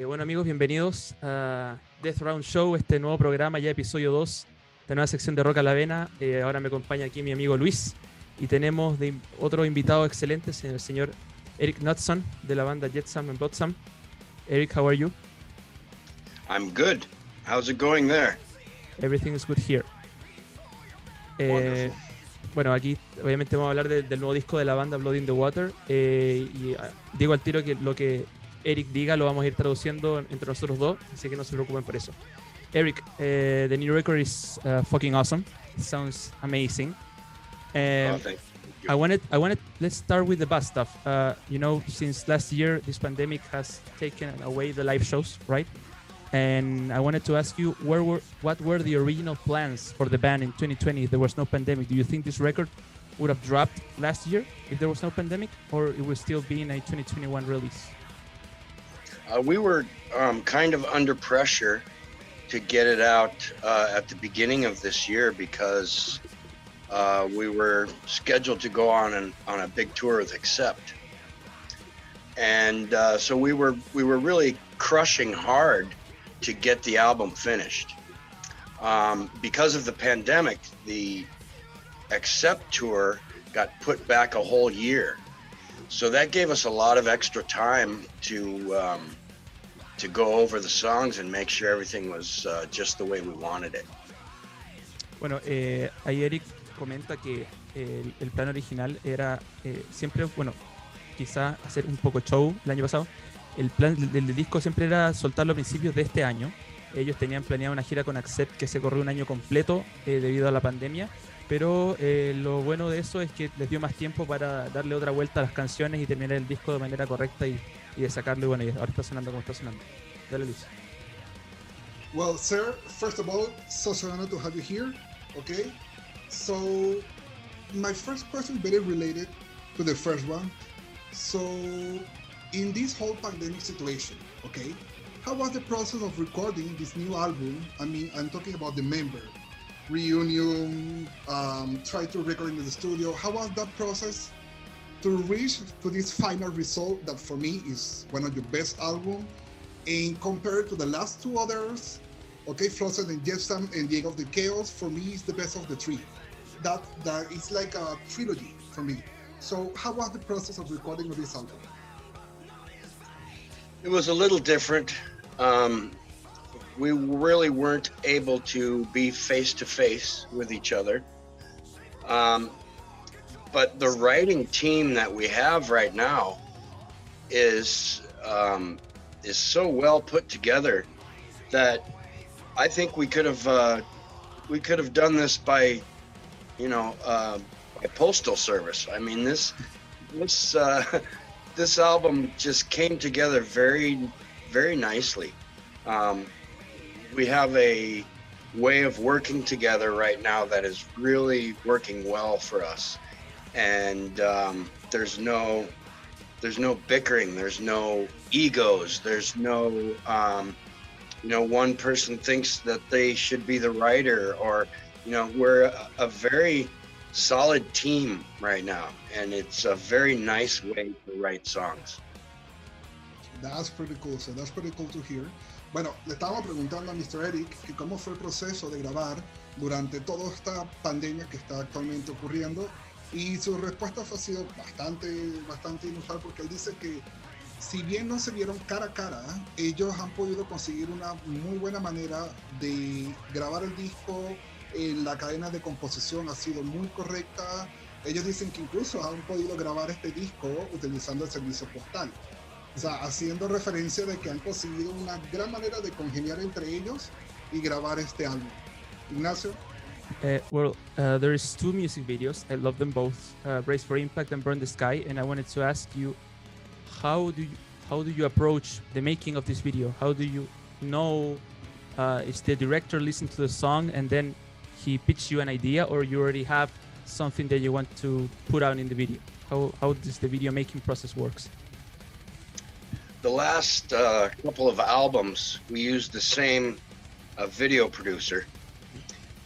Eh, bueno amigos, bienvenidos a Death Round Show, este nuevo programa, ya episodio 2, de nueva sección de Roca la Vena. Eh, ahora me acompaña aquí mi amigo Luis y tenemos de otro invitado excelente, el señor Eric Knudson de la banda Jetsam and Blotsam. Eric, how are you? I'm good. How's it going there? Everything is good here. Eh, bueno, aquí obviamente vamos a hablar de, del nuevo disco de la banda Blood in the Water. Eh, y uh, digo al tiro que lo que Eric diga lo vamos a ir traduciendo entre nosotros dos, así que no se preocupen por eso. Eric, uh, the new record is uh, fucking awesome. It sounds amazing. oh. I wanted, I wanted. Let's start with the bad stuff. Uh, you know, since last year, this pandemic has taken away the live shows, right? And I wanted to ask you, where were, what were the original plans for the band in 2020? If there was no pandemic, do you think this record would have dropped last year if there was no pandemic, or it would still be in a 2021 release? Uh, we were um, kind of under pressure to get it out uh, at the beginning of this year because uh, we were scheduled to go on an, on a big tour with Accept, and uh, so we were we were really crushing hard to get the album finished. Um, because of the pandemic, the Accept tour got put back a whole year, so that gave us a lot of extra time to um, to go over the songs and make sure everything was uh, just the way we wanted it. Bueno, eh, ahí Eric comenta que el, el, plan original era eh, siempre, bueno, quizá hacer un poco show el año pasado. El plan del, del, disco siempre era soltarlo a principios de este año. Ellos tenían planeado una gira con Accept que se corrió un año completo eh, debido a la pandemia. Pero eh, lo bueno de eso es que les dio más tiempo para darle otra vuelta a las canciones y terminar el disco de manera correcta y, y de sacarlo. Y bueno, y ahora está sonando como está sonando. Dale. Well, sir, first of all, so honored to have you here. Okay, so my first question is very related to the first one. So, in this whole pandemic situation, okay, how was the process of recording this new album? I mean, I'm talking about the member reunion, um, try to record in the studio. How was that process to reach to this final result that for me is one of the best albums? And compared to the last two others, okay, Flotsam and Jetsam and the End of the Chaos, for me is the best of the three. That that is like a trilogy for me. So how was the process of recording of this album? It was a little different. Um, we really weren't able to be face to face with each other. Um, but the writing team that we have right now is um, is so well put together that I think we could have uh, we could have done this by you know uh, by postal service. I mean this this uh, this album just came together very very nicely. Um, we have a way of working together right now that is really working well for us and um, there's no there's no bickering there's no egos there's no um, you know one person thinks that they should be the writer or you know we're a, very solid team right now and it's a very nice way to write songs that's pretty cool so that's pretty cool to hear Bueno, le estábamos preguntando a Mr. Eric que cómo fue el proceso de grabar durante toda esta pandemia que está actualmente ocurriendo y su respuesta ha sido bastante, bastante inusual porque él dice que si bien no se vieron cara a cara, ellos han podido conseguir una muy buena manera de grabar el disco, en la cadena de composición ha sido muy correcta, ellos dicen que incluso han podido grabar este disco utilizando el servicio postal. O sea, haciendo referencia de que han conseguido una gran manera de congeniar entre ellos y grabar este álbum. Ignacio. Uh, well, uh, there is two music videos. I love them both, uh, "Brace for Impact" and "Burn the Sky." And I wanted to ask you, how do you how do you approach the making of this video? How do you know uh, if the director listened to the song and then he pitched you an idea, or you already have something that you want to put out in the video? How how does the video making process works? the last uh, couple of albums, we used the same uh, video producer,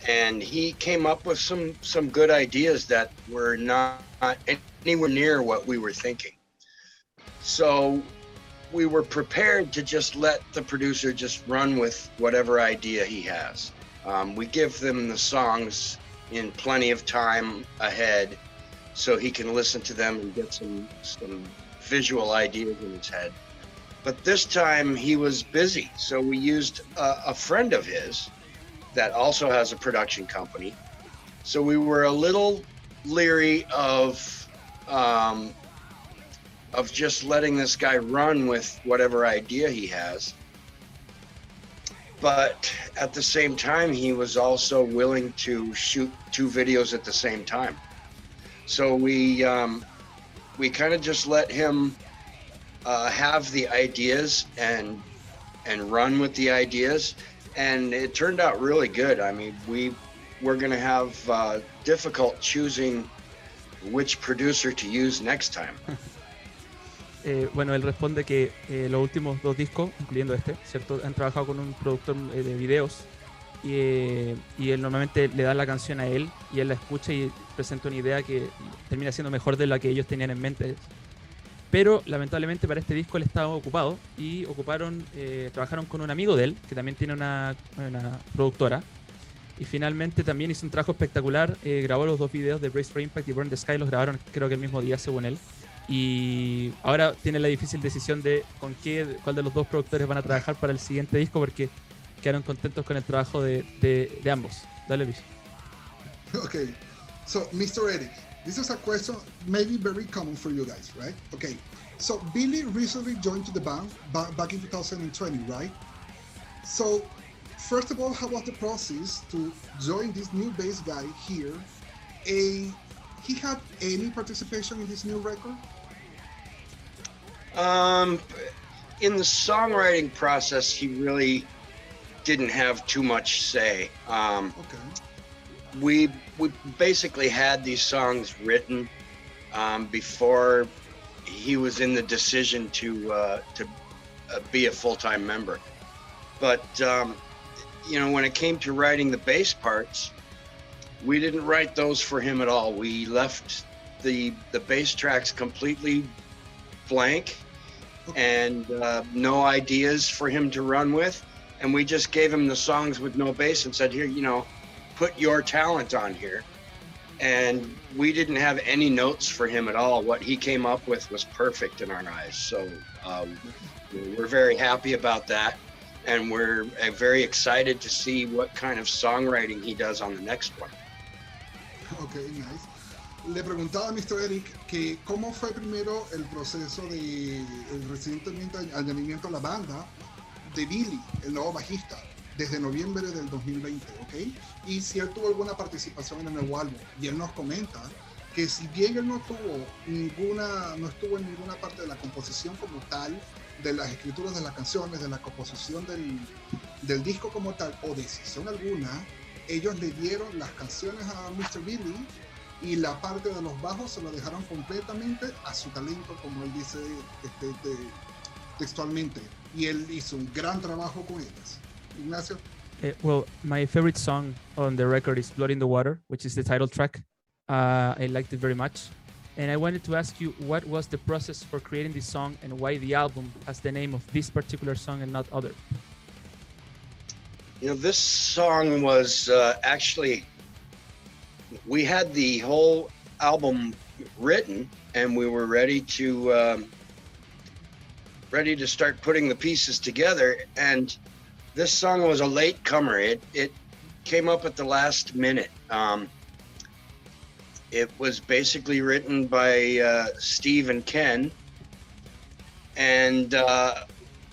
and he came up with some some good ideas that were not anywhere near what we were thinking. So we were prepared to just let the producer just run with whatever idea he has. Um, we give them the songs in plenty of time ahead so he can listen to them and get some some visual ideas in his head. But this time he was busy, so we used a, a friend of his that also has a production company. So we were a little leery of um, of just letting this guy run with whatever idea he has. But at the same time, he was also willing to shoot two videos at the same time. So we um, we kind of just let him uh, have the ideas and and run with the ideas, and it turned out really good. I mean, we we're going have uh, difficult choosing which producer to use next time. Eh, bueno, él responde que eh, los últimos dos discos, incluyendo este, ¿cierto? Han trabajado con un productor eh, de videos y, eh, y él normalmente le da la canción a él y él la escucha y presenta una idea que termina siendo mejor de la que ellos tenían en mente. Pero lamentablemente para este disco él estaba ocupado y ocuparon, eh, trabajaron con un amigo de él que también tiene una, una productora. Y finalmente también hizo un trabajo espectacular, eh, grabó los dos videos de Brace for Impact y Burn the Sky, los grabaron creo que el mismo día según él. Y ahora tiene la difícil decisión de con qué, cuál de los dos productores van a trabajar para el siguiente disco porque quedaron contentos con el trabajo de, de, de ambos. Dale, Luis. Okay, so Mr. Eric, this is a question maybe very common for you guys, right? Okay, so Billy recently joined to the band back in 2020, right? So, first of all, how was the process to join this new bass guy here? A he had any participation in this new record? Um, in the songwriting process, he really didn't have too much say. Um, Okay. We we basically had these songs written um, before he was in the decision to uh, to uh, be a full time member. But um, you know, when it came to writing the bass parts, we didn't write those for him at all. We left the the bass tracks completely blank and uh, no ideas for him to run with. And we just gave him the songs with no bass and said, "Here, you know, put your talent on here." And we didn't have any notes for him at all. What he came up with was perfect in our eyes. So um, we're very happy about that, and we're uh, very excited to see what kind of songwriting he does on the next one. Ok, nice. Le preguntaba a Mr. Eric que cómo fue primero el proceso de el recientemente añadimiento a la banda de Billy, el nuevo bajista, desde noviembre del 2020, ¿ok? Y si él tuvo alguna participación en el nuevo álbum. Y él nos comenta que si bien él no tuvo ninguna, no estuvo en ninguna parte de la composición como tal, de las escrituras de las canciones, de la composición del, del disco como tal, o decisión alguna, ellos le dieron las canciones a Mr. Billy y la parte de los bajos se lo dejaron completamente a su talento, como él dice este, de- textualmente. Y él hizo un gran trabajo con ellas. Ignacio. Uh, well, my favorite song on the record is Blood in the Water, which is the title track. Uh, I liked it very much. And I wanted to ask you what was the process for creating this song and why the album has the name of this particular song and not other? You know, this song was uh, actually, we had the whole album written and we were ready to, um, ready to start putting the pieces together. And this song was a late comer. It, it came up at the last minute. Um, it was basically written by uh, Steve and Ken. And uh,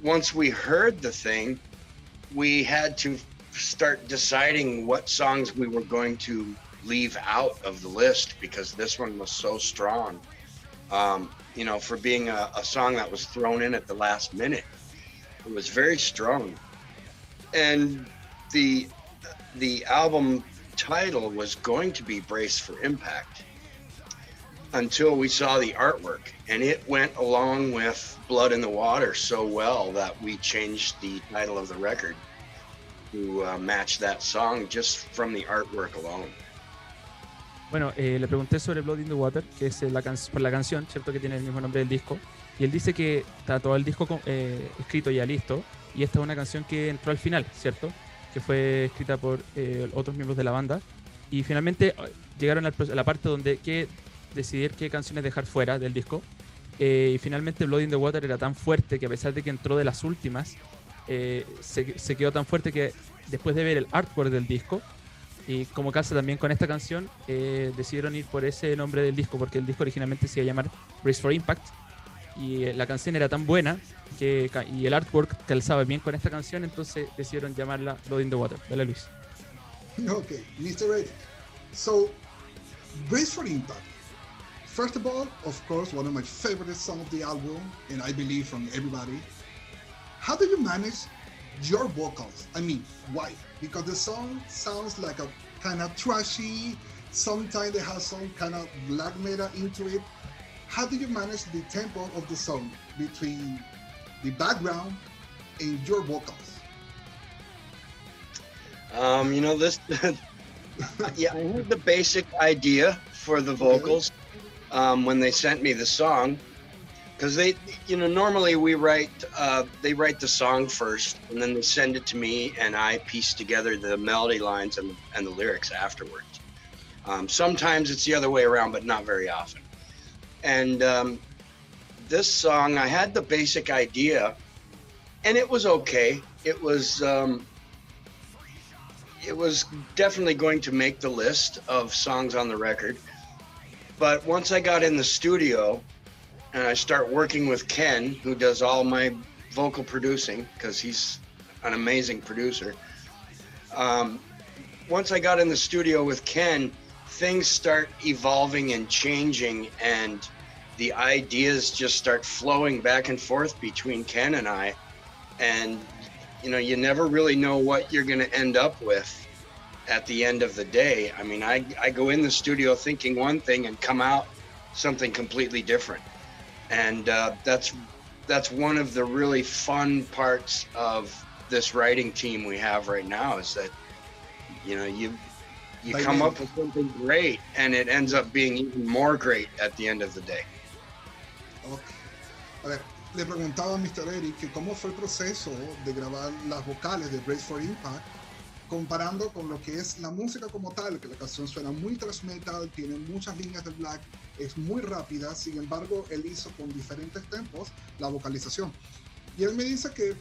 once we heard the thing, we had to start deciding what songs we were going to leave out of the list because this one was so strong. Um, you know, for being a, a song that was thrown in at the last minute, it was very strong. And the the album title was going to be Brace for Impact until we saw the artwork and it went along with Blood in the Water so well that we changed the title of the record to uh, match that song just from the artwork alone. Bueno, eh, le pregunté sobre Blood in the Water, que es eh, la por la canción, ¿cierto? Que tiene el mismo nombre del disco. Y él dice que está todo el disco eh, escrito ya listo. Y esta es una canción que entró al final, ¿cierto? Que fue escrita por otros miembros de la banda. Y finalmente llegaron a la parte donde que decidir qué canciones dejar fuera del disco. y finalmente Blood in the Water era tan fuerte que a pesar de que entró de las últimas, se, quedó tan fuerte que después de ver el artwork del disco, y como casa también con esta canción, eh, decidieron ir por ese nombre del disco, porque el disco originalmente se iba a llamar Race for Impact. Y eh, la canción era tan buena que, y el artwork calzaba bien con esta canción, entonces decidieron llamarla Blood in the Water. Dale, Luis. Ok, Mr. Red. So, Race for Impact. First of all, of course, one of my favorite songs of the album, and I believe from everybody. How do you manage your vocals? I mean, why? because the song sounds like a kind of trashy. Sometimes they have some kind of black metal into it. How do you manage the tempo of the song between the background and your vocals? Um, you know this. yeah, I had the basic idea for the vocals um, when they sent me the song, because they you know normally we write uh, they write the song first and then they send it to me and i piece together the melody lines and, and the lyrics afterwards um, sometimes it's the other way around but not very often and um, this song i had the basic idea and it was okay it was um, it was definitely going to make the list of songs on the record but once i got in the studio and I start working with Ken, who does all my vocal producing because he's an amazing producer. Um, once I got in the studio with Ken, things start evolving and changing, and the ideas just start flowing back and forth between Ken and I. And, you know, you never really know what you're going to end up with at the end of the day. I mean, I, I go in the studio thinking one thing and come out something completely different and uh, that's that's one of the really fun parts of this writing team we have right now is that you know you you come up with something great and it ends up being even more great at the end of the day. Okay. A ver, le preguntaba a Mr. Eric que cómo fue el proceso de grabar las vocales de Brace for Impact comparando con lo que es la música como tal, que la canción suena muy thrash metal, tiene muchas líneas de black, es muy rápida, sin embargo, él hizo con diferentes tempos la vocalización. Y él me dice que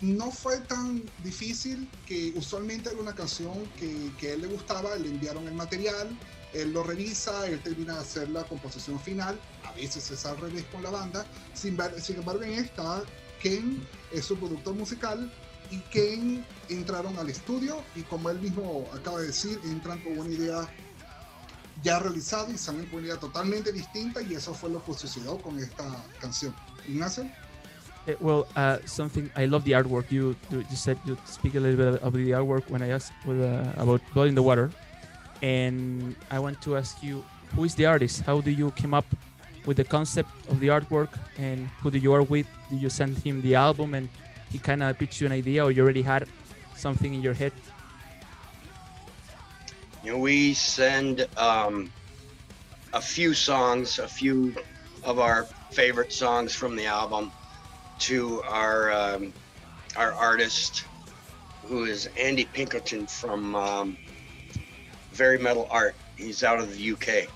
no fue tan difícil que usualmente era una canción que, que a él le gustaba, le enviaron el material, él lo revisa, él termina de hacer la composición final, a veces es al revés con la banda, sin, sin embargo en esta, Ken es su productor musical, y Ken entraron al estudio y como él mismo acaba de decir, entran con una idea ya realizada y salen con una idea totalmente distinta y eso fue lo que sucedió con esta canción. Ignacio? Uh, well, uh, something I love the artwork. You you said you speak a little bit of the artwork when I asked with, uh, about Blood in the Water, and I want to ask you who is the artist? How do you came up with the concept of the artwork, and who do you work with? Do you send him the album and he kind of pitched you an idea or you already had something in your head? You know, we send um, a few songs, a few of our favorite songs from the album to our um, our artist, who is Andy Pilkington from um, Very Metal Art. He's out of the UK,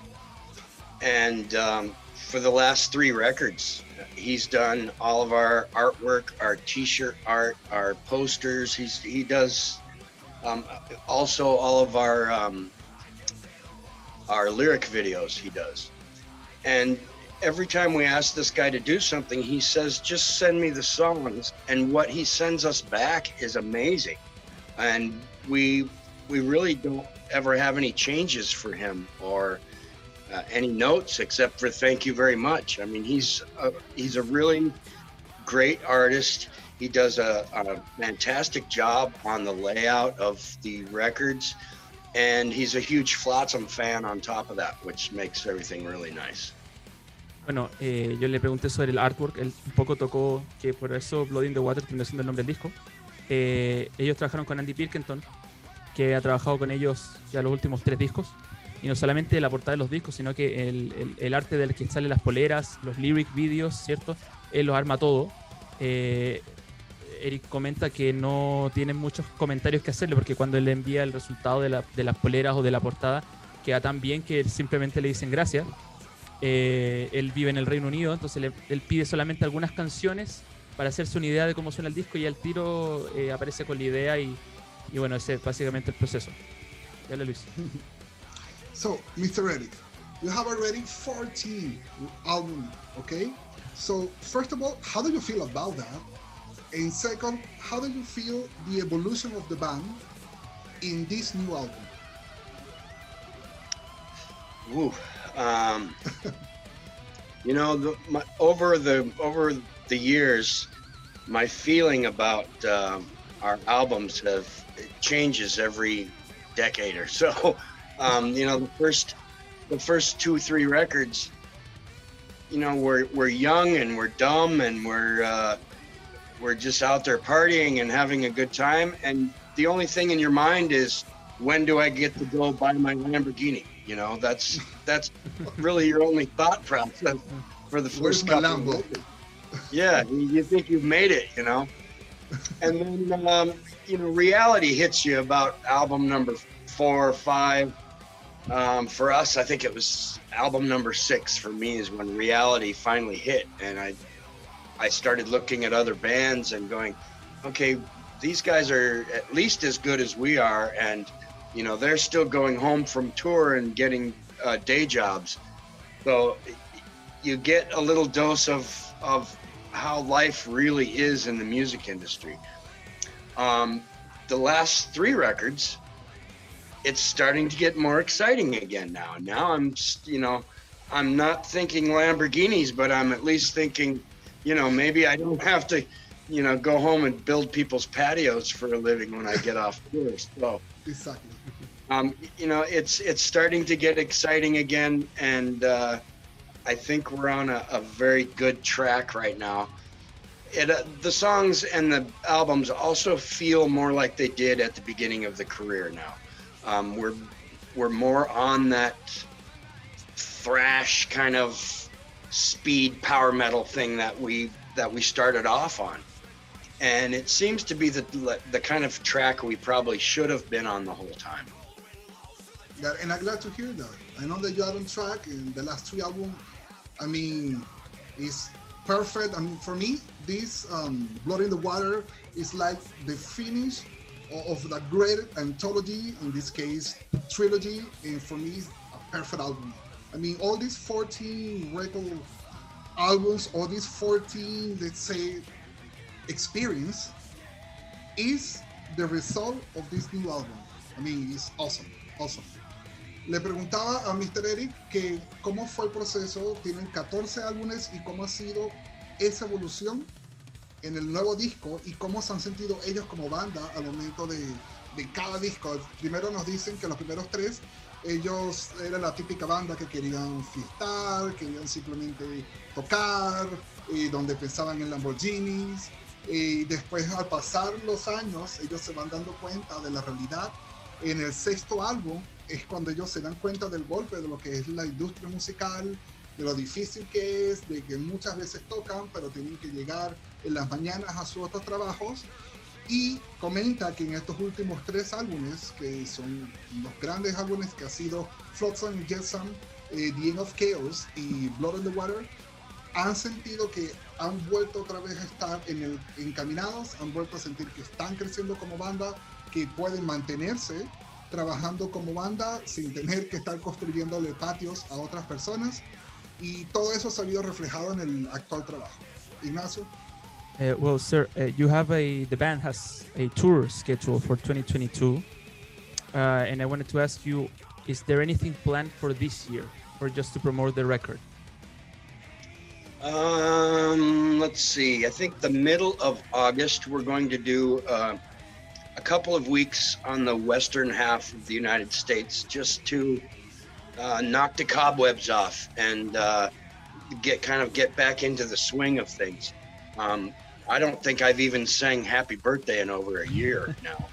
and um, for the last three records, he's done all of our artwork, our T-shirt art, our posters. He's he does um, also all of our um, our lyric videos. He does, and every time we ask this guy to do something, he says, "Just send me the songs." And what he sends us back is amazing, and we we really don't ever have any changes for him or uh, any notes except for thank you very much. I mean, he's a, he's a really great artist. He does a, a fantastic job on the layout of the records, and he's a huge Flotsam fan on top of that, which makes everything really nice. Bueno, eh, yo le pregunté sobre el artwork, él un poco tocó que por eso Blood in the Water terminó siendo el nombre del disco. Eh, ellos trabajaron con Andy Pilkington, que ha trabajado con ellos ya los últimos tres discos. y no solamente la portada de los discos, sino que el, el, arte del que salen las poleras, los lyric videos, ¿cierto? Él los arma todo. Eh, Eric comenta que no tiene muchos comentarios que hacerle porque cuando él le envía el resultado de, la, de las poleras o de la portada, queda tan bien que simplemente le dicen gracias. Eh, él vive en el Reino Unido, entonces él pide solamente algunas canciones para hacerse una idea de cómo suena el disco y al tiro eh, aparece con la idea y, y bueno, ese es básicamente el proceso. Dale Luis. So, Mr. Eric, you have already 14 albums, okay? So, first of all, how do you feel about that? And second, how do you feel the evolution of the band in this new album? Ooh, um, you know, the, my, over the over the years, my feeling about um, our albums have changes every decade or so. Um, you know, the first the first two three records, you know, we're we're young and we're dumb and we're uh, we're just out there partying and having a good time, and the only thing in your mind is when do I get to go buy my Lamborghini? You know, that's that's really your only thought process for the first couple. yeah, you think you've made it, you know, and then um, you know reality hits you about album number four or five. Um, for us, I think it was album number six for me is when reality finally hit, and I I started looking at other bands and going, okay, these guys are at least as good as we are, and you know they're still going home from tour and getting uh, day jobs. So you get a little dose of of how life really is in the music industry. Um, the last three records, it's starting to get more exciting again now. Now I'm, you know, I'm not thinking Lamborghinis, but I'm at least thinking, you know, maybe I don't have to, you know, go home and build people's patios for a living when I get off tour. So. Um, you know, it's it's starting to get exciting again, and uh, I think we're on a, a very good track right now. It, uh, the songs and the albums also feel more like they did at the beginning of the career now. Um, we're we're more on that thrash kind of speed power metal thing that we that we started off on, and it seems to be the the kind of track we probably should have been on the whole time. Yeah, and I'm glad to hear that. I know that you are on track in the last three albums I mean, is perfect. I mean, for me, this um, Blood in the Water is like the finish of the great anthology, in this case, trilogy, and for me, a perfect album. I mean, all these 14 record albums, all these 14, let's say, experience is the result of this new album. I mean, it's awesome, awesome. Le preguntaba a Mr. Eric que cómo fue el proceso, tienen 14 álbumes y cómo ha sido esa evolución en el nuevo disco y cómo se han sentido ellos como banda al momento de, de cada disco. Primero nos dicen que los primeros tres ellos eran la típica banda que querían fiestar, querían simplemente tocar, y donde pensaban en Lamborghinis. Y después al pasar los años ellos se van dando cuenta de la realidad. En el sexto álbum es cuando ellos se dan cuenta del golpe de lo que es la industria musical, de lo difícil que es, de que muchas veces tocan, pero tienen que llegar en las mañanas a sus otros trabajos. Y comenta que en estos últimos tres álbumes, que son los grandes álbumes que ha sido Flotsam and Jetsam, eh, The End of Chaos y Blood in the Water, han sentido que han vuelto otra vez a estar en el, encaminados, han vuelto a sentir que están creciendo como banda, que pueden mantenerse trabajando como banda sin tener que estar construyéndole patios a otras personas y todo eso se ha visto reflejado en el actual trabajo. Ignacio. Uh, well, sir, uh, you have a the band has a tour schedule for 2022, uh, and I wanted to ask you: Is there anything planned for this year, or just to promote the record? Um, let's see. I think the middle of August we're going to do uh, a couple of weeks on the western half of the United States just to uh, knock the cobwebs off and uh, get kind of get back into the swing of things. Um, I don't think I've even sang Happy Birthday in over a year now,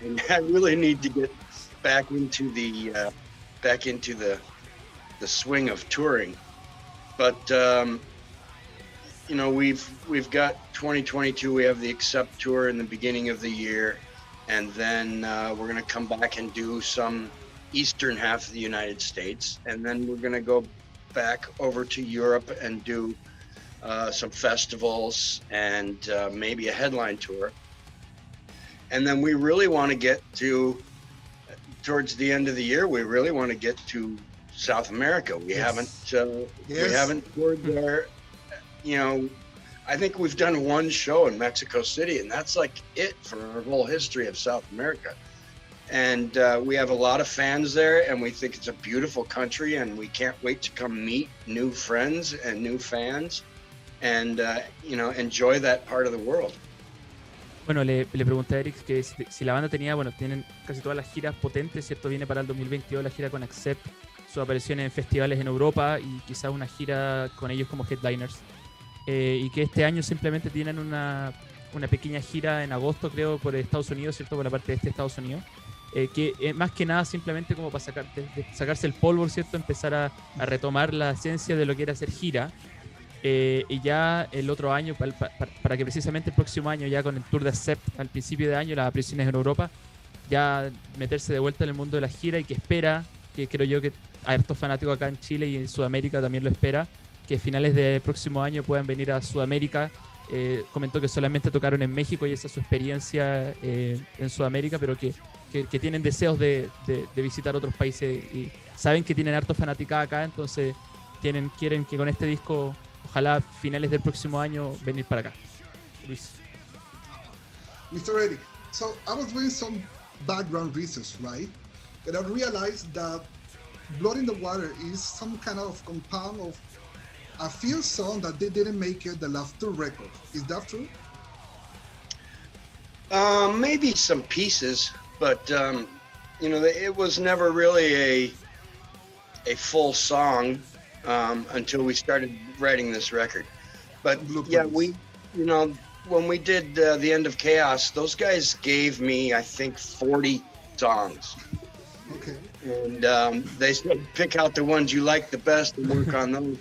and I really need to get back into the uh, back into the the swing of touring. But um, you know, we've we've got 2022. We have the Accept tour in the beginning of the year, and then uh, we're gonna come back and do some eastern half of the United States, and then we're gonna go back over to Europe and do uh, some festivals and uh, maybe a headline tour. And then we really want to get to towards the end of the year. We really want to get to South America. We Yes. haven't uh, Yes. we haven't toured there. You know, I think we've done one show in Mexico City, and that's like it for our whole history of South America. And uh, we have a lot of fans there, and we think it's a beautiful country, and we can't wait to come meet new friends and new fans, and uh, you know, enjoy that part of the world. Bueno, le, le pregunté a Eric que si, si la banda tenía, bueno, tienen casi todas las giras potentes, ¿cierto? Viene para el 2022 la gira con Accept, sus apariciones en festivales en Europa y quizás una gira con ellos como headliners. Eh, y que este año simplemente tienen una, una pequeña gira en agosto, creo, por Estados Unidos, ¿cierto? Por la parte de este Estados Unidos. eh, que eh, más que nada simplemente como para sacar, de- de sacarse el polvo, ¿cierto? Empezar a, a retomar la esencia de lo que era hacer gira. Eh, y ya el otro año, para, para- para que precisamente el próximo año, ya con el Tour de Accept al principio de año, las apariciones en Europa, ya meterse de vuelta en el mundo de la gira y que espera, que creo yo que a estos fanáticos acá en Chile y en Sudamérica también lo espera, que finales del próximo año puedan venir a Sudamérica. Eh, comentó que solamente tocaron en México y esa es su experiencia eh, en Sudamérica, pero que, que- que tienen deseos de, de- de visitar otros países y saben que tienen harto fanaticada acá, entonces tienen, quieren que con este disco, ojalá finales del próximo año, venir para acá. Luis. Mr. Eric, so I was doing some background research, right? And I realized that Blood in the Water is some kind of compound of a few songs that they didn't make it the last two records. Is that true? Um, maybe some pieces, but um, you know, it was never really a a full song um, until we started writing this record. But yeah, we, you know, when we did uh, the end of chaos, those guys gave me, I think, forty songs, Okay. and um, they said pick out the ones you like the best and work on those.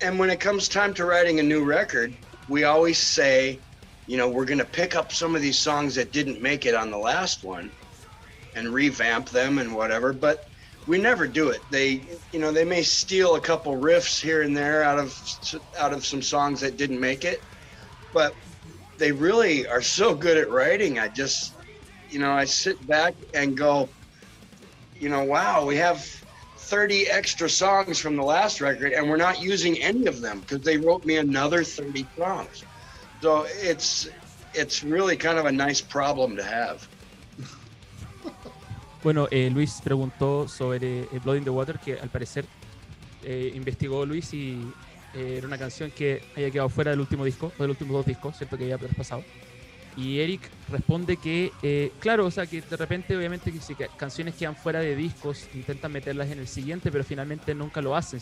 And when it comes time to writing a new record, we always say, you know, we're going to pick up some of these songs that didn't make it on the last one and revamp them and whatever, but we never do it. They, you know, they may steal a couple riffs here and there out of out of some songs that didn't make it, but they really are so good at writing. I just, you know, I sit back and go, you know, wow, we have 30 extra songs from the last record and we're not using any of them because they wrote me another 30 songs. So it's it's really kind of a nice problem to have. Bueno, eh, Luis preguntó sobre eh, Blood in the Water, que al parecer eh, investigó Luis y eh, era una canción que había quedado fuera del último disco, o de los últimos dos discos, ¿cierto? Que había traspasado. Y Eric responde que, eh, claro, o sea, que de repente, obviamente, que si ca- canciones quedan fuera de discos, intentan meterlas en el siguiente, pero finalmente nunca lo hacen.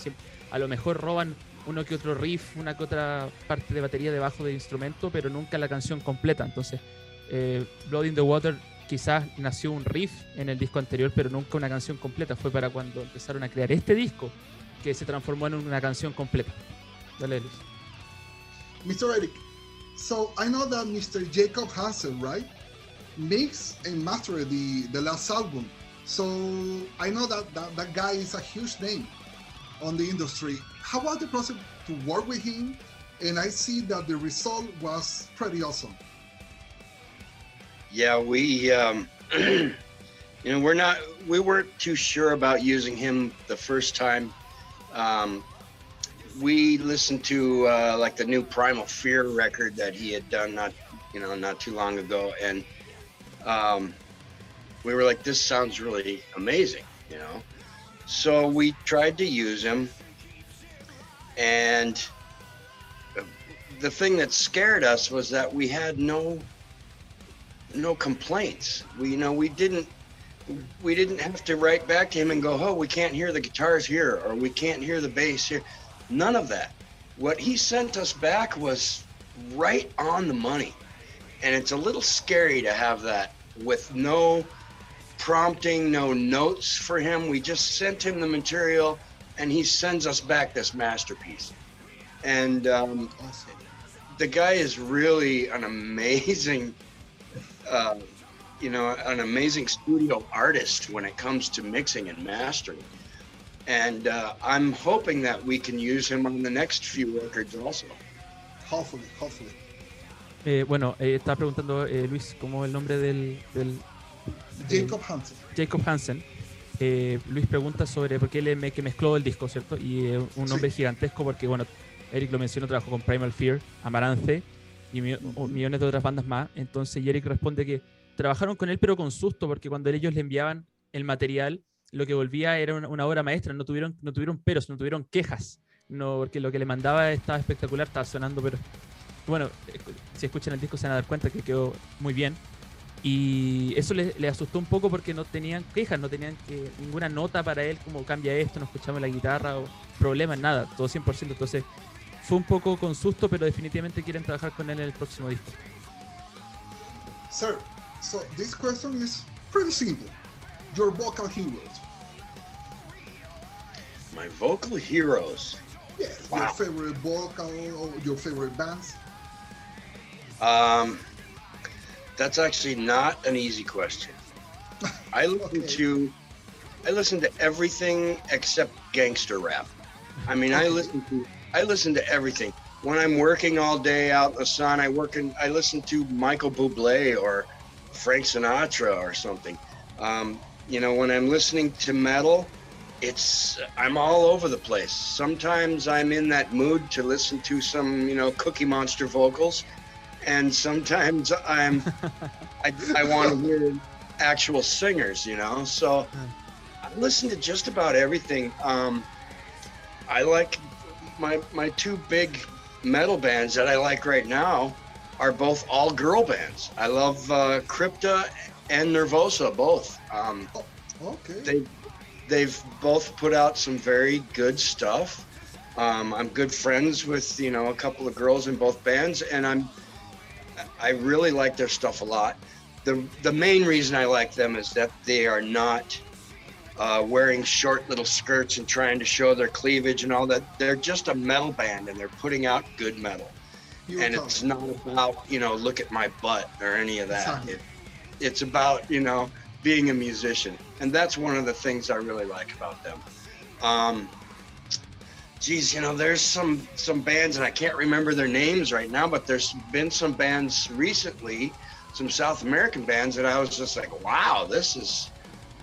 A lo mejor roban uno que otro riff, una que otra parte de batería debajo del instrumento, pero nunca la canción completa. Entonces, eh, Blood in the Water quizás nació un riff en el disco anterior, pero nunca una canción completa. Fue para cuando empezaron a crear este disco que se transformó en una canción completa. Dale, Luis. Mr. Eric, so I know that Mr. Jacob Hansen, right, mixed and mastered the, the last album. So I know that, that that guy is a huge name on the industry. How was the process to work with him? And I see that the result was pretty awesome. Yeah, we um, you know, we're not we weren't too sure about using him the first time. Um, we listened to uh, like the new Primal Fear record that he had done not you know not too long ago, and um, we were like, this sounds really amazing, you know. So we tried to use him, and the thing that scared us was that we had no no complaints. We you know we didn't we didn't have to write back to him and go, "Oh, we can't hear the guitars here or we can't hear the bass here." None of that. What he sent us back was right on the money. And it's a little scary to have that with no prompting, no notes for him. We just sent him the material, and he sends us back this masterpiece. And um, the guy is really an amazing, uh, you know, an amazing studio artist when it comes to mixing and mastering. And uh, I'm hoping that we can use him on the next few records also. Hopefully, hopefully. Eh, bueno, eh, estaba preguntando eh, Luis cómo el nombre del, del Jacob Hansen. Jacob Hansen. Eh, Luis pregunta sobre por qué él me, que mezcló el disco, ¿cierto? Y eh, un nombre Sí. gigantesco porque, bueno, Eric lo mencionó, trabajó con Primal Fear, Amarance y mi- millones de otras bandas más. Entonces, y Eric responde que trabajaron con él, pero con susto, porque cuando ellos le enviaban el material, lo que volvía era una, una obra maestra. No tuvieron, no tuvieron peros, no tuvieron quejas. No, porque lo que le mandaba estaba espectacular, estaba sonando, pero bueno, escu- si escuchan el disco se van a dar cuenta que quedó muy bien. Y eso le, le asustó un poco porque no tenían quejas, no tenían que, ninguna nota para él, como cambia esto, no escuchamos la guitarra o problemas, nada, todo 100%. Entonces fue un poco con susto, pero definitivamente quieren trabajar con él en el próximo disco. Sir, so this question is pretty simple. Your vocal heroes. My vocal heroes. Yes, Wow. your favorite vocal or your favorite bands. Um, that's actually not an easy question. I listen Okay. to, I listen to everything except gangster rap. I mean, I listen to, I listen to everything. When I'm working all day out in the sun, I work in, I listen to Michael Bublé or Frank Sinatra or something. Um, you know, when I'm listening to metal, it's I'm all over the place. Sometimes I'm in that mood to listen to some, you know, Cookie Monster vocals, and sometimes I'm I, I want to hear actual singers, you know. So I listen to just about everything. Um, I like my my two big metal bands that I like right now are both all girl bands. I love uh, Crypta and Nervosa both. Um, Okay. they they've both put out some very good stuff. Um, I'm good friends with you know a couple of girls in both bands, and I'm I really like their stuff a lot. the The main reason I like them is that they are not uh, wearing short little skirts and trying to show their cleavage and all that. They're just a metal band, and they're putting out good metal. And tell it's not about you know look at my butt or any of that. It, it's about you know being a musician, and that's one of the things I really like about them. Um, geez, you know, there's some some bands, and I can't remember their names right now, but there's been some bands recently, some South American bands that I was just like, wow, this is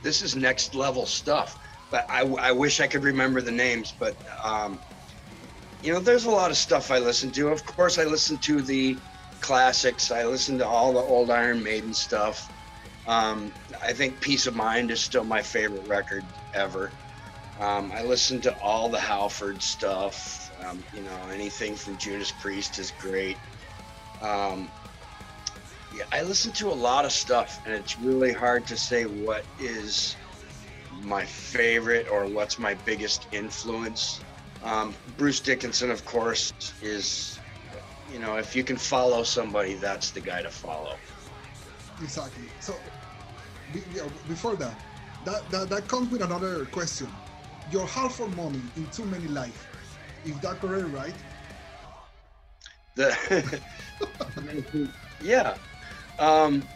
this is next level stuff. But I, I wish I could remember the names, but um, you know, there's a lot of stuff I listen to. Of course, I listen to the classics. I listen to all the old Iron Maiden stuff. Um, I think Piece of Mind is still my favorite record ever. Um, I listen to all the Halford stuff. Um, you know, anything from Judas Priest is great. Um, yeah, I listen to a lot of stuff, and it's really hard to say what is my favorite or what's my biggest influence. Um, Bruce Dickinson, of course, is, you know, if you can follow somebody, that's the guy to follow. Exactly. So, before that, that, that, that comes with another question. Your half Halford moment in Too Many Life. Is that correct, right? The yeah, um,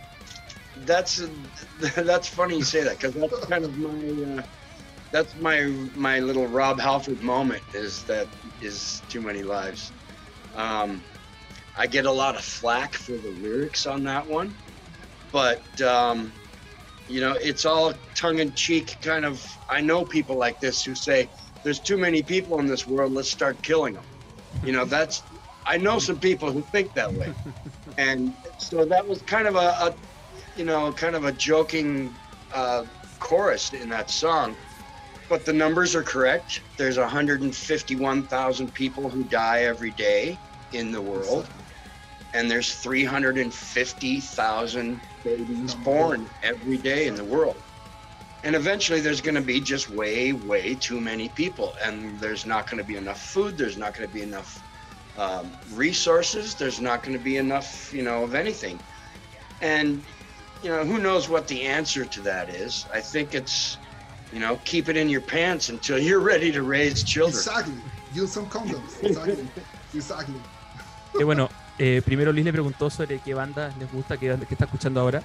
that's that's funny you say that because that's kind of my uh, that's my my little Rob Halford moment is that is too many lives. Um, I get a lot of flack for the lyrics on that one, but um, you know it's all tongue in cheek kind of. I know people like this who say there's too many people in this world. Let's start killing them. You know that's I know some people who think that way, and so that was kind of a, a you know, kind of a joking uh, chorus in that song. But the numbers are correct. There's 151,000 people who die every day in the world, and there's 350,000 babies born every day in the world. And eventually, there's going to be just way, way too many people, and there's not going to be enough food. There's not going to be enough um, resources. There's not going to be enough, you know, of anything. And you know, who knows what the answer to that is? I think it's, you know, keep it in your pants until you're ready to raise children. Exactly. Use some condoms. Exactly. exactly. Eh, bueno, eh, primero Luis le preguntó sobre qué banda les gusta, qué, qué está escuchando ahora.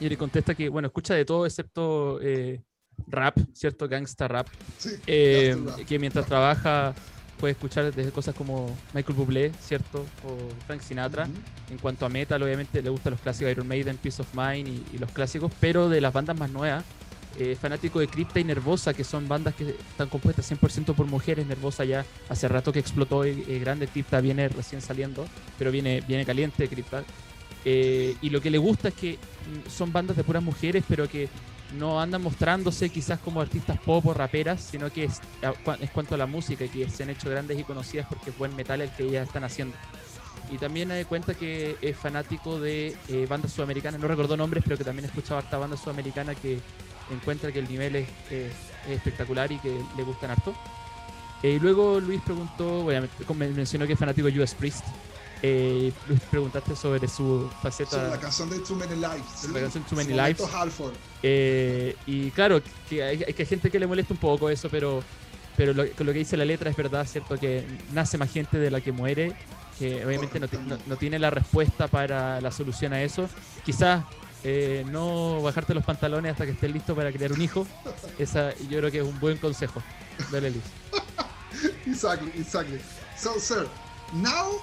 Y él le contesta que, bueno, escucha de todo excepto eh, rap, ¿cierto? Gangsta rap. Sí, Eh, gangsta rap. que mientras trabaja puede escuchar desde cosas como Michael Bublé, ¿cierto? O Frank Sinatra. Ujú. En cuanto a metal, obviamente le gustan los clásicos Iron Maiden, Peace of Mind y, y los clásicos, pero de las bandas más nuevas, eh, fanático de Crypta y Nervosa, que son bandas que están compuestas 100% por mujeres. Nervosa ya hace rato que explotó eh, eh, grande, Crypta viene recién saliendo, pero viene, viene caliente Crypta. Eh, y lo que le gusta es que mm, son bandas de puras mujeres, pero que no andan mostrándose quizás como artistas pop o raperas, sino que es, es cuanto a la música, que se han hecho grandes y conocidas porque es buen metal el que ellas están haciendo. Y también me cuenta que es fanático de eh, bandas sudamericanas, no recordó nombres, pero que también escuchaba harta banda sudamericana que encuentra que el nivel es, es- es espectacular y que le gustan harto. Eh, y luego Luis preguntó, men- mencionó que es fanático de US Priest. Eh, Luis, preguntaste sobre su faceta. la canción de Too Many Lives. ¿sí? La canción Too Many Lives. Eh, y claro, que hay, que hay gente que le molesta un poco eso, pero, pero lo, con lo que dice la letra es verdad, ¿cierto? Que nace más gente de la que muere, que obviamente no, no- no tiene la respuesta para la solución a eso. Quizás eh, no bajarte los pantalones hasta que estés listo para criar un hijo. Esa yo creo que es un buen consejo. Dale, Luis. Exactly, exactly. So, sir, now,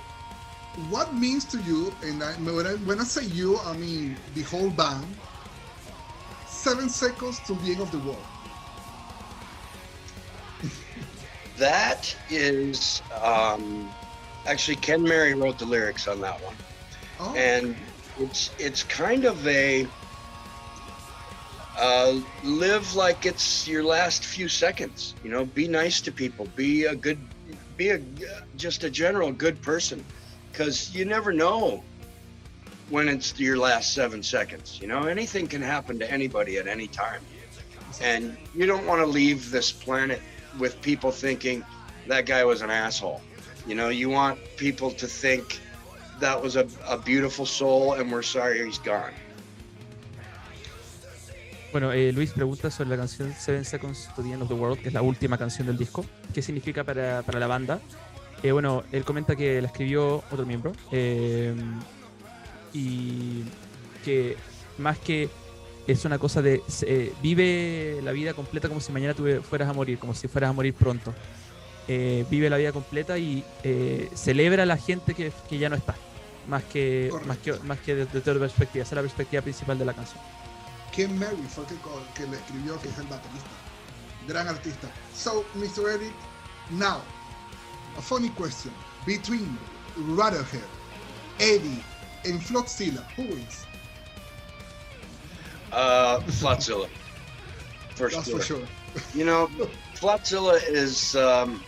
what means to you, and I, when, I, when I say you, I mean the whole band, seven seconds to the end of the world. That is um, actually Ken Mary wrote the lyrics on that one, Oh, and it's it's kind of a uh, live like it's your last few seconds. You know, be nice to people. Be a good, be a just a general good person, because you never know when it's your last seven seconds. You know, anything can happen to anybody at any time, and you don't want to leave this planet with people thinking that guy was an asshole. You know, you want people to think that was a, a beautiful soul, and we're sorry he's gone. Bueno, eh, Luis pregunta sobre la canción Seven Seconds to the End of the World, que es la última canción del disco. ¿Qué significa para, para la banda? Eh, bueno, él comenta que la escribió otro miembro eh, y que más que es una cosa de eh, vive la vida completa como si mañana tuve- fueras a morir, como si fueras a morir pronto. Eh, vive la vida completa y eh, celebra a la gente que, que ya no está, más que, más que, más que desde otra perspectiva. Esa es la perspectiva principal de la canción. Ken Mary fue que, que le escribió, que es el baterista. Gran artista. So, Mr. Eric, now, a funny question. Between Radiohead, Eddie, and Flotzilla, who wins? Uh, Flotzilla, for That's sure. for sure. You know, Flotzilla is. Um,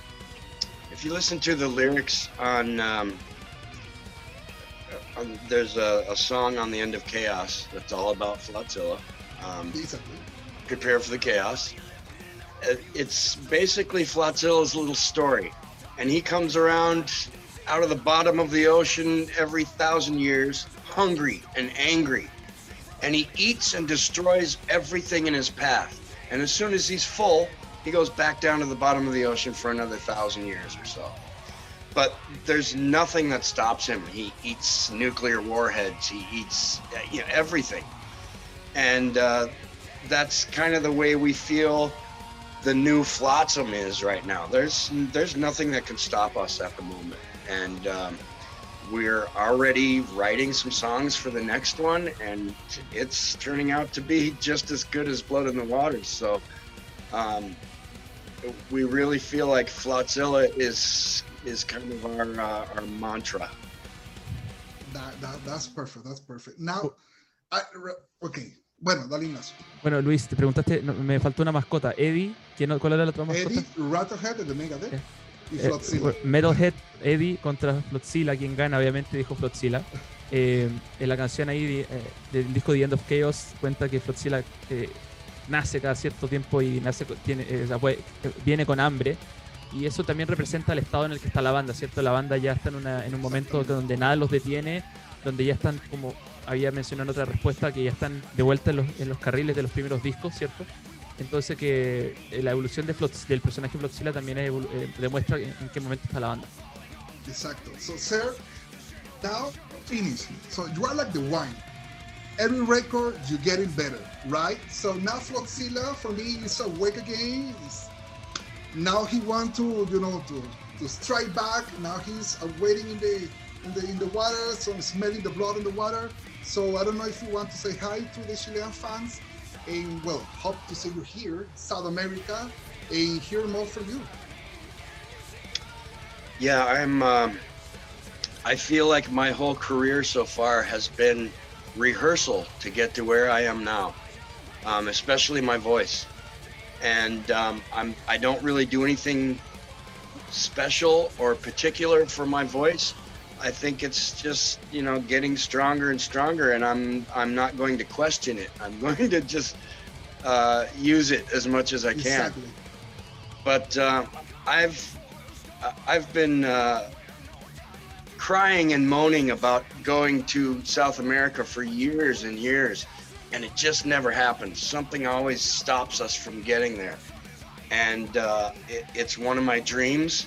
if you listen to the lyrics on, um, on there's a, a song on the end of Chaos that's all about Flotzilla. Um, prepare for the chaos. Uh, It's basically Flotzilla's little story, and he comes around out of the bottom of the ocean every thousand years, hungry and angry, and he eats and destroys everything in his path. And as soon as he's full, he goes back down to the bottom of the ocean for another thousand years or so. But there's nothing that stops him. He eats nuclear warheads. He eats you know, everything and uh, that's kind of the way we feel the new flotsam is right now. There's there's nothing that can stop us at the moment, and um, we're already writing some songs for the next one, and it's turning out to be just as good as Blood in the Waters. So um, we really feel like Flotzilla is is kind of our uh, our mantra. That, that, that's perfect. That's perfect. Now, I, okay. Bueno, dale Ignacio. Bueno, Luis, te preguntaste, no, me faltó una mascota. Eddie, ¿quién, ¿cuál era la otra mascota? Eddie, Radiohead de Megadeth Eh, y Eh, Flotzilla. Metalhead, Eddie contra Flotzilla, quien gana, obviamente dijo Flotzilla. Eh, en la canción ahí eh, del disco The End of Chaos cuenta que Flotzilla eh, nace cada cierto tiempo y nace, tiene, eh, puede- eh, viene con hambre. Y eso también representa el estado en el que está la banda, ¿cierto? La banda ya está en, una- en un momento donde nada los detiene donde ya están, como había mencionado en otra respuesta, que ya están de vuelta en los, en los carriles de los primeros discos, ¿cierto? Entonces que eh, la evolución de Flots- del personaje Flotzilla también es eh, demuestra en, en qué momento está la banda. Exacto. So, sir, now finish. So you are like the wine. Every record you're getting better, right? So now Flotzilla for me is awake again. Is now he want to, you know, to to strike back. Now he's waiting in the in the in the water, so smelling the blood in the water. So I don't know if you want to say hi to the Chilean fans, and well, hope to see you here, South America, and hear more from you. Yeah, I'm. Um, I feel like my whole career so far has been rehearsal to get to where I am now, um, especially my voice. And um, I'm. I don't really do anything special or particular for my voice. I think it's just you know getting stronger and stronger, and I'm I'm not going to question it. I'm going to just uh, use it as much as I can Exactly. but uh, I've I've been uh, crying and moaning about going to South America for years and years, and it just never happens. Something always stops us from getting there, and uh, it, it's one of my dreams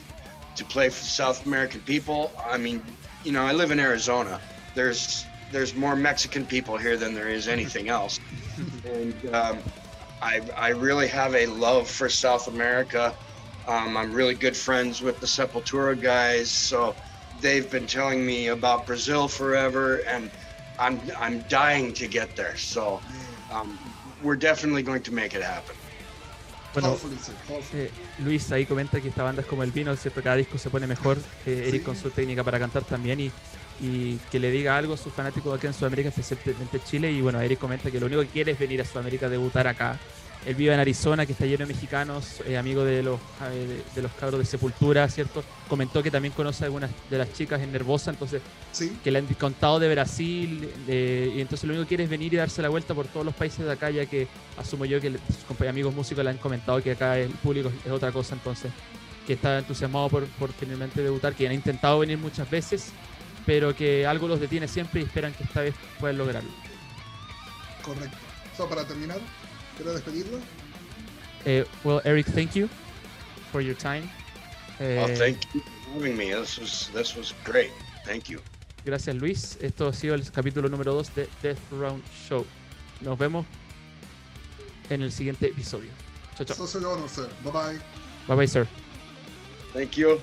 to play for South American people. I mean, you know, I live in Arizona. There's there's more Mexican people here than there is anything else, and um, I I really have a love for South America. Um, I'm really good friends with the Sepultura guys, so they've been telling me about Brazil forever, and I'm I'm dying to get there. So um, we're definitely going to make it happen. Bueno. Eh, Luis ahí comenta que esta banda es como el vino, ¿cierto? Cada disco se pone mejor. Eh, Eric Sí. con su técnica para cantar también y, y que le diga algo a sus fanáticos aquí en Sudamérica, especialmente Chile. Y bueno, Eric comenta que lo único que quiere es venir a Sudamérica a debutar acá. Él vive en Arizona, que está lleno de mexicanos, eh, amigo de los, eh, de, de los cabros de Sepultura, ¿cierto? Comentó que también conoce a algunas de las chicas en Nervosa, entonces Sí. que le han contado de Brasil eh, y entonces lo único que quiere es venir y darse la vuelta por todos los países de acá ya que asumo yo que sus compañeros amigos músicos le han comentado que acá el público es otra cosa entonces que está entusiasmado por, por finalmente debutar que han intentado venir muchas veces pero que algo los detiene siempre y esperan que esta vez puedan lograrlo Correcto. So, para terminar, quiero despedirlo. Eh, well Eric thank you for your time Eh, Well, thank you for having me. This was this was great. Thank you. gracias Luis esto ha sido el capítulo número 2 de Death Round Show nos vemos en el siguiente episodio chao chao So, so, no, sir. Bye bye. bye bye sir Thank you.